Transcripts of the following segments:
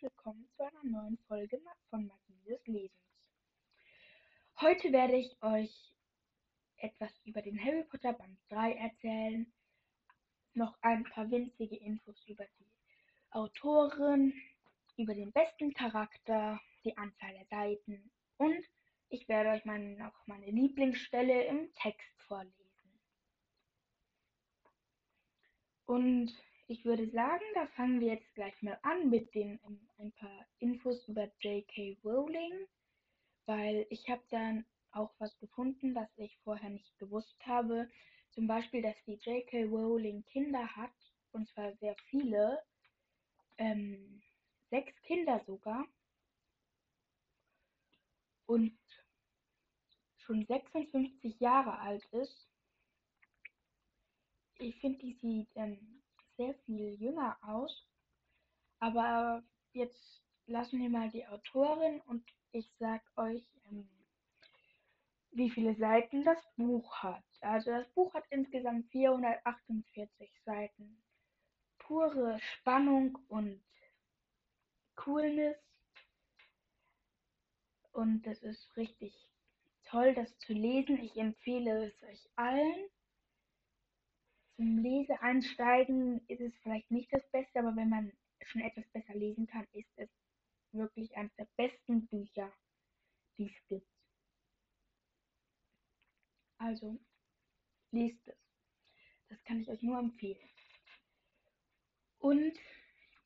willkommen zu einer neuen Folge von Magie des Lesens. Heute werde ich euch etwas über den Harry Potter Band 3 erzählen, noch ein paar winzige Infos über die Autorin, über den besten Charakter, die Anzahl der Seiten und ich werde euch meine, noch meine Lieblingsstelle im Text vorlesen. Und ich würde sagen, da fangen wir jetzt gleich mal an mit den um, ähm, ein paar Infos über J.K. Rowling, weil ich habe dann auch was gefunden, was ich vorher nicht gewusst habe. Zum Beispiel, dass die J.K. Rowling Kinder hat, und zwar sehr viele, ähm, sechs Kinder sogar, und schon 56 Jahre alt ist. Ich finde, die sieht ähm, sehr viel jünger aus. Aber jetzt lassen wir mal die Autorin und ich sag euch, ähm, wie viele Seiten das Buch hat. Also das Buch hat insgesamt 448 Seiten. Pure Spannung und Coolness. Und es ist richtig toll, das zu lesen. Ich empfehle es euch allen zum Leseeinsteigen ist es vielleicht nicht das Beste, aber wenn man schon etwas besser lesen kann, ist es wirklich eines der besten Bücher, die es gibt. Also, lest es. Das kann ich euch nur empfehlen. Und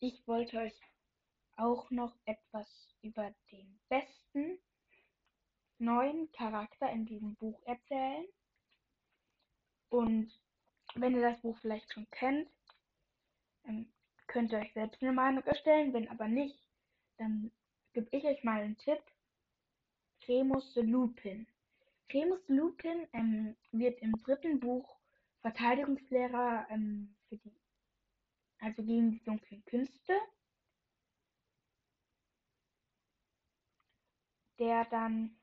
ich wollte euch auch noch etwas über den besten neuen Charakter in diesem Buch erzählen. Und wenn ihr das Buch vielleicht schon kennt, könnt ihr euch selbst eine Meinung erstellen. Wenn aber nicht, dann gebe ich euch mal einen Tipp. Remus Lupin. Remus Lupin ähm, wird im dritten Buch Verteidigungslehrer ähm, für die, also gegen die dunklen Künste. Der dann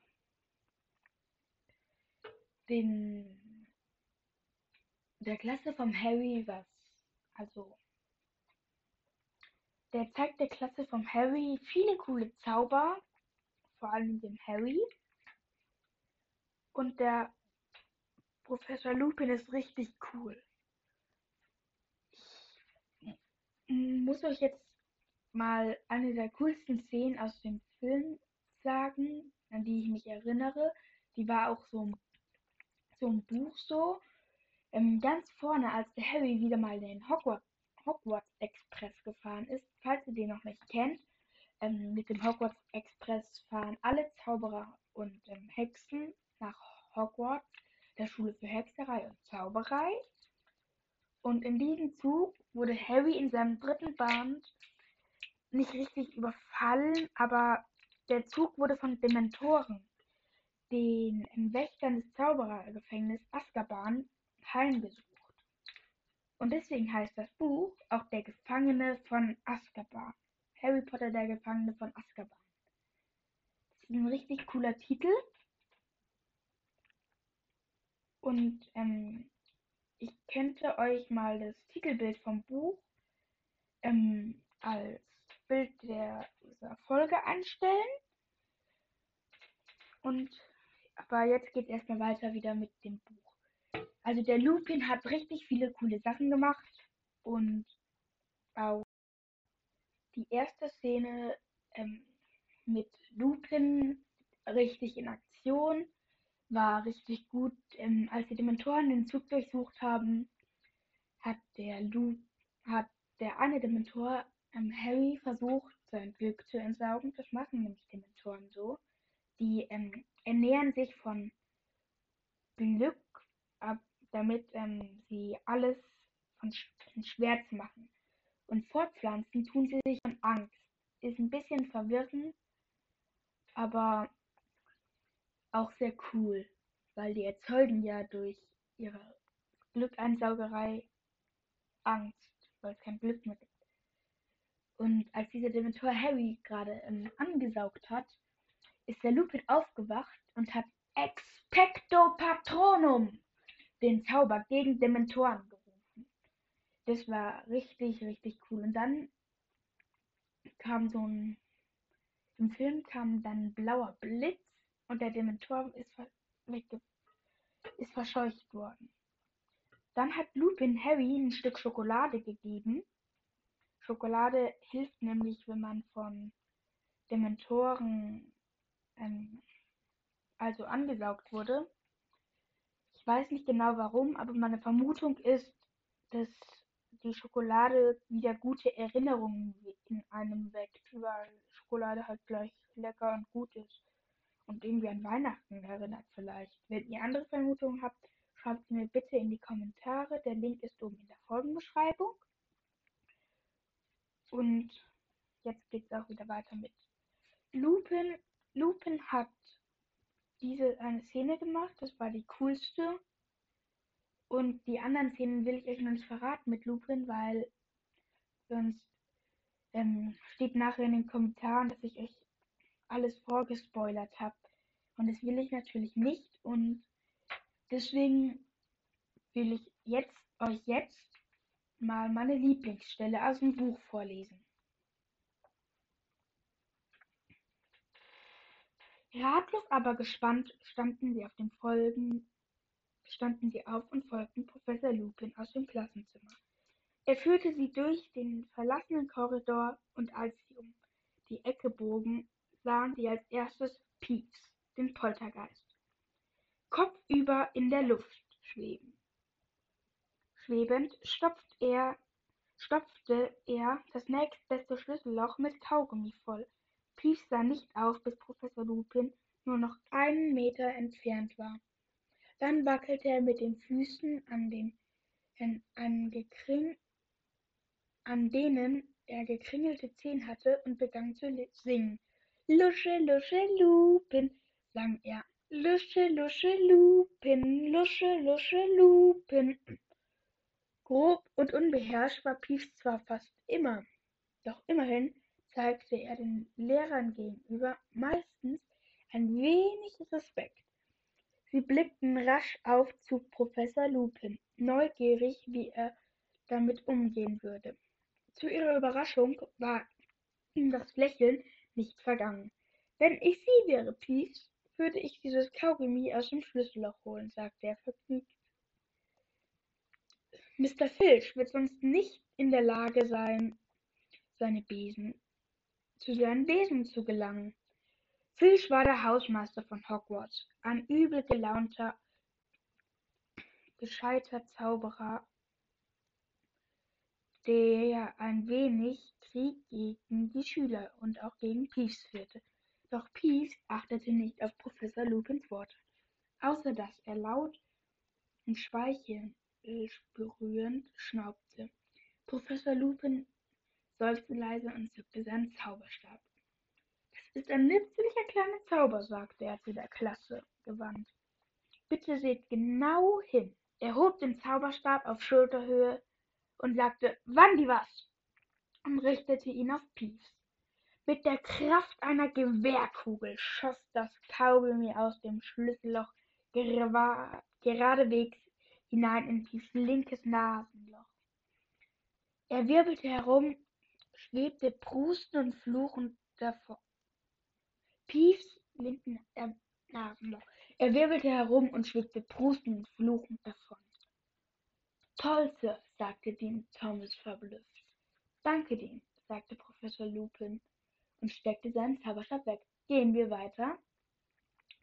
den der Klasse vom Harry was. Also, der zeigt der Klasse vom Harry viele coole Zauber, vor allem dem Harry. Und der Professor Lupin ist richtig cool. Ich muss euch jetzt mal eine der coolsten Szenen aus dem Film sagen, an die ich mich erinnere. Die war auch so, so ein Buch so. Ähm, ganz vorne, als der Harry wieder mal den Hogwarts, Hogwarts Express gefahren ist, falls ihr den noch nicht kennt, ähm, mit dem Hogwarts Express fahren alle Zauberer und ähm, Hexen nach Hogwarts, der Schule für Hexerei und Zauberei. Und in diesem Zug wurde Harry in seinem dritten Band nicht richtig überfallen, aber der Zug wurde von Dementoren, den Wächtern des Zauberergefängnisses Azkaban, heimgesucht. Und deswegen heißt das Buch auch Der Gefangene von Azkaban. Harry Potter, der Gefangene von Azkaban. Das ist ein richtig cooler Titel. Und ähm, ich könnte euch mal das Titelbild vom Buch ähm, als Bild der, dieser Folge einstellen. Und aber jetzt geht es erstmal weiter wieder mit dem Buch. Also der Lupin hat richtig viele coole Sachen gemacht und auch die erste Szene ähm, mit Lupin richtig in Aktion war richtig gut. Ähm, als die Dementoren den Zug durchsucht haben, hat der Lu hat der eine Dementor ähm, Harry versucht, sein Glück zu entsaugen. Das machen nämlich Dementoren so. Die ähm, ernähren sich von Glück, ab, damit ähm, sie alles von, von Schmerz machen. Und fortpflanzen tun sie sich von Angst. Ist ein bisschen verwirrend, aber auch sehr cool, weil die erzeugen ja durch ihre Glückeinsaugerei Angst, weil es kein Glück mehr gibt. Und als dieser Dementor Harry gerade ähm, angesaugt hat, ist der Lupin aufgewacht und hat Expecto Patronum den Zauber gegen Dementoren gerufen. Das war richtig, richtig cool. Und dann kam so ein, im Film kam dann ein blauer Blitz und der Dementor ist, ist verscheucht worden. Dann hat Lupin Harry ein Stück Schokolade gegeben. Schokolade hilft nämlich, wenn man von Dementoren ähm, also angesaugt wurde. Ich weiß nicht genau warum, aber meine Vermutung ist, dass die Schokolade wieder gute Erinnerungen in einem weckt, weil Schokolade halt gleich lecker und gut ist und irgendwie an Weihnachten erinnert vielleicht. Wenn ihr andere Vermutungen habt, schreibt sie mir bitte in die Kommentare. Der Link ist oben in der Folgenbeschreibung. Und jetzt geht es auch wieder weiter mit Lupin. Lupin hat diese eine Szene gemacht, das war die coolste. Und die anderen Szenen will ich euch noch nicht verraten mit Lupin, weil sonst ähm, steht nachher in den Kommentaren, dass ich euch alles vorgespoilert habe. Und das will ich natürlich nicht. Und deswegen will ich jetzt euch jetzt mal meine Lieblingsstelle aus dem Buch vorlesen. Ratlos, aber gespannt standen sie auf und folgten Professor Lupin aus dem Klassenzimmer. Er führte sie durch den verlassenen Korridor und als sie um die Ecke bogen, sahen sie als erstes Pieps, den Poltergeist, kopfüber in der Luft schweben. Schwebend stopft er, stopfte er das nächstbeste Schlüsselloch mit Kaugummi voll. Pieps sah nicht auf, bis Professor Lupin nur noch einen Meter entfernt war. Dann wackelte er mit den Füßen an, den, an, gekring, an denen er gekringelte Zehen hatte und begann zu singen. Lusche, Lusche, Lupin, sang er. Lusche, Lusche, Lupin, Lusche, Lusche, Lupin. Grob und unbeherrscht war Pieps zwar fast immer, doch immerhin zeigte er den Lehrern gegenüber meistens ein wenig Respekt. Sie blickten rasch auf zu Professor Lupin, neugierig, wie er damit umgehen würde. Zu ihrer Überraschung war ihm das Lächeln nicht vergangen. Wenn ich Sie wäre, Peace, würde ich dieses Kaugummi aus dem Schlüsselloch holen, sagte er vergnügt. Mr. Filch wird sonst nicht in der Lage sein, seine Besen zu seinen Besen zu gelangen. Filch war der Hausmeister von Hogwarts, ein übel gelaunter, gescheiter Zauberer, der ein wenig Krieg gegen die Schüler und auch gegen Peeves führte. Doch Peeves achtete nicht auf Professor Lupins Worte, außer dass er laut und schweichelnd berührend schnaubte. Professor Lupin seufzte leise und zückte seinen Zauberstab. Das ist ein nützlicher kleiner Zauber, sagte er zu der Klasse gewandt. Bitte seht genau hin. Er hob den Zauberstab auf Schulterhöhe und sagte, wann die was? und richtete ihn auf Peeves. Mit der Kraft einer Gewehrkugel schoss das Kaugummi aus dem Schlüsselloch geradewegs hinein in Peeves linkes Nasenloch. Er wirbelte herum schwebte prustend und fluchend davon. Peeves linken äh, Nasenloch. Er wirbelte herum und schwebte prustend und fluchend davon. Toll, Sir, sagte Dean Thomas verblüfft. Danke, Dean, sagte Professor Lupin und steckte seinen Zauberstab weg. Gehen wir weiter.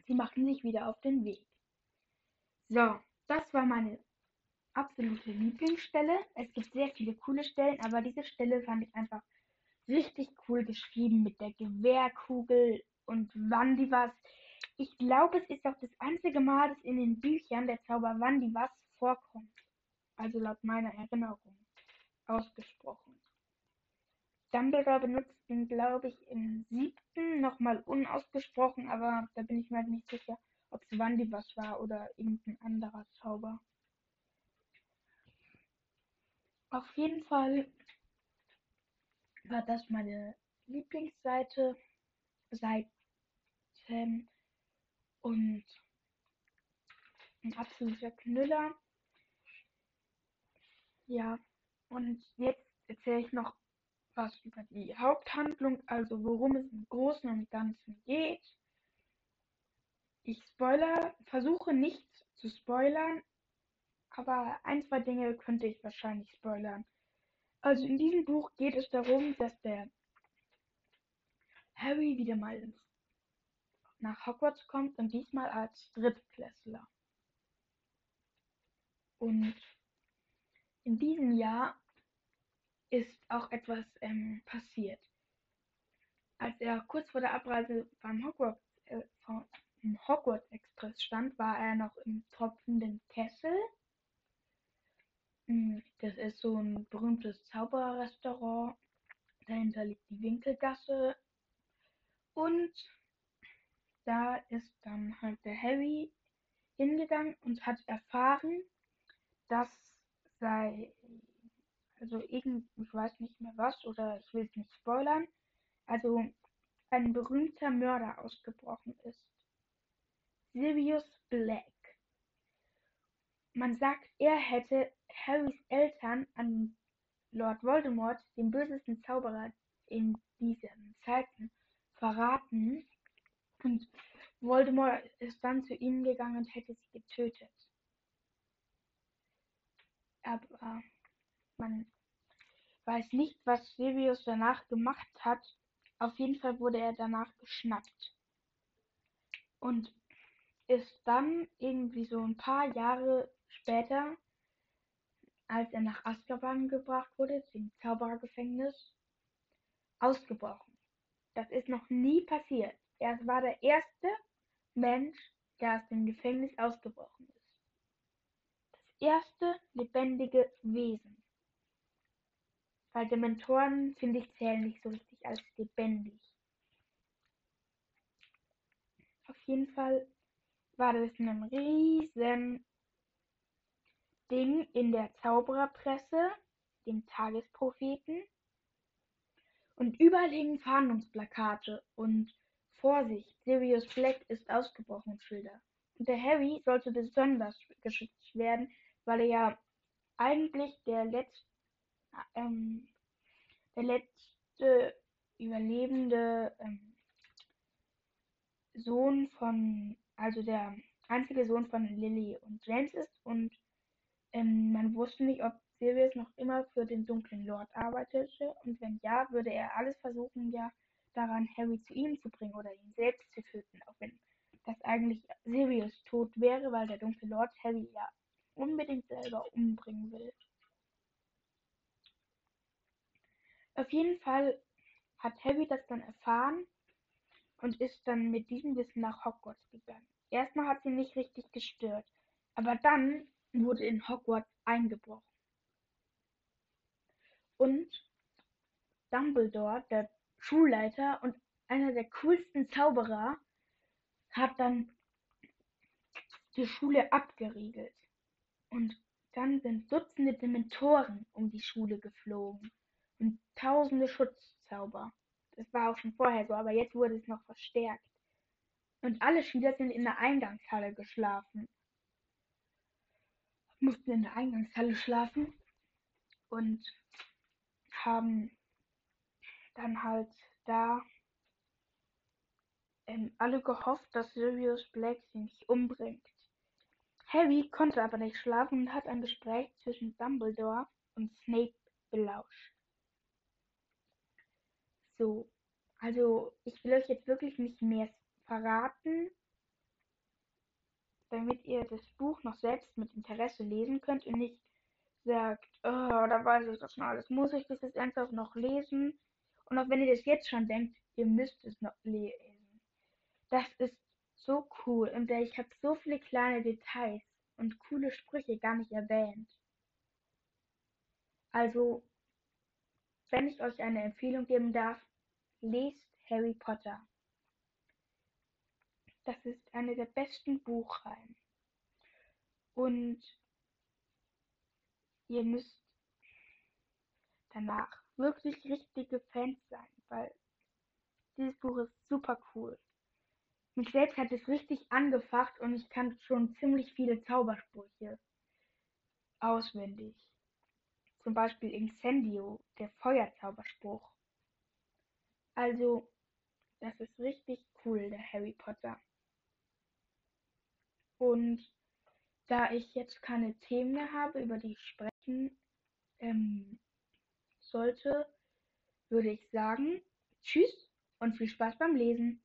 Sie machten sich wieder auf den Weg. So, das war meine absolute Lieblingsstelle. Es gibt sehr viele coole Stellen, aber diese Stelle fand ich einfach richtig cool geschrieben mit der Gewehrkugel und Wandivas. Ich glaube, es ist auch das einzige Mal, dass in den Büchern der Zauber Wandivas vorkommt. Also laut meiner Erinnerung ausgesprochen. Dumbledore benutzt ihn, glaube ich, im siebten nochmal unausgesprochen, aber da bin ich mir halt nicht sicher, ob es Wandivas war oder irgendein anderer Zauber. Auf jeden Fall war das meine Lieblingsseite. Seiten und ein absoluter Knüller. Ja, und jetzt erzähle ich noch was über die Haupthandlung, also worum es im Großen und Ganzen geht. Ich spoiler, versuche nichts zu spoilern, aber ein, zwei Dinge könnte ich wahrscheinlich spoilern. Also in diesem Buch geht es darum, dass der Harry wieder mal nach Hogwarts kommt und diesmal als Drittklässler. Und in diesem Jahr ist auch etwas ähm, passiert. Als er kurz vor der Abreise beim Hogwarts, äh, vom Hogwarts Express stand, war er noch im tropfenden Kessel. Hm, das ist so ein berühmtes Zaubererrestaurant. Dahinter liegt die Winkelgasse. Und da ist dann halt der Harry hingegangen und hat erfahren, dass sei, also irgend, ich weiß nicht mehr was oder ich will es nicht spoilern, also ein berühmter Mörder ausgebrochen ist. Sirius Black. Man sagt, er hätte Harrys Eltern an Lord Voldemort, den bösesten Zauberer in diesen Zeiten, verraten und Voldemort ist dann zu ihnen gegangen und hätte sie getötet aber man weiß nicht, was Sirius danach gemacht hat. Auf jeden Fall wurde er danach geschnappt. Und ist dann irgendwie so ein paar Jahre später, als er nach Azkaban gebracht wurde, dem Zauberergefängnis, ausgebrochen. Das ist noch nie passiert. Er war der erste Mensch, der aus dem Gefängnis ausgebrochen ist erste lebendige Wesen. Weil Dementoren, finde ich, zählen nicht so richtig als lebendig. Auf jeden Fall war das ein riesen Ding in der Zaubererpresse, dem Tagespropheten. Und überall hingen Fahndungsplakate und Vorsicht, Sirius Black ist ausgebrochen Schilder. Und der Harry sollte besonders geschützt werden, weil er ja eigentlich der letzte, ähm, der letzte überlebende ähm, Sohn von, also der einzige Sohn von Lily und James ist und man wusste nicht, ob Sirius noch immer für den dunklen Lord arbeitete und wenn ja, würde er alles versuchen, ja daran Harry zu ihm zu bringen oder ihn selbst zu töten, auch wenn das eigentlich Sirius tot wäre, weil der dunkle Lord Harry ja unbedingt selber umbringen will. Auf jeden Fall hat Harry das dann erfahren und ist dann mit diesem Wissen nach Hogwarts gegangen. Erstmal hat sie nicht richtig gestört, aber dann wurde in Hogwarts eingebrochen. Und Dumbledore, der Schulleiter und einer der coolsten Zauberer, hat dann die Schule abgeriegelt. Und dann sind Dutzende Dementoren um die Schule geflogen und tausende Schutzzauber. Das war auch schon vorher so, aber jetzt wurde es noch verstärkt. Und alle Schüler sind in der Eingangshalle geschlafen. Mussten in der Eingangshalle schlafen und haben dann halt da ähm, alle gehofft, dass Sirius Black sie nicht umbringt. Harry konnte aber nicht schlafen und hat ein Gespräch zwischen Dumbledore und Snape belauscht. So, also ich will euch jetzt wirklich nicht mehr verraten, damit ihr das Buch noch selbst mit Interesse lesen könnt und nicht sagt, oh, da weiß ich das schon alles, muss ich das jetzt ernsthaft noch lesen? Und auch wenn ihr das jetzt schon denkt, ihr müsst es noch lesen. Das ist so cool und ich habe so viele kleine Details und coole Sprüche gar nicht erwähnt. Also, wenn ich euch eine Empfehlung geben darf, lest Harry Potter. Das ist eine der besten Buchreihen. Und ihr müsst danach wirklich richtige Fans sein, weil dieses Buch ist super cool. Mich selbst hat es richtig angefacht und ich kann schon ziemlich viele Zaubersprüche auswendig. zum Beispiel Incendio, der Feuerzauberspruch. Also, das ist richtig cool, der Harry Potter. Und da ich jetzt keine Themen mehr habe, über die ich sprechen ähm, sollte, würde ich sagen, tschüss und viel Spaß beim Lesen.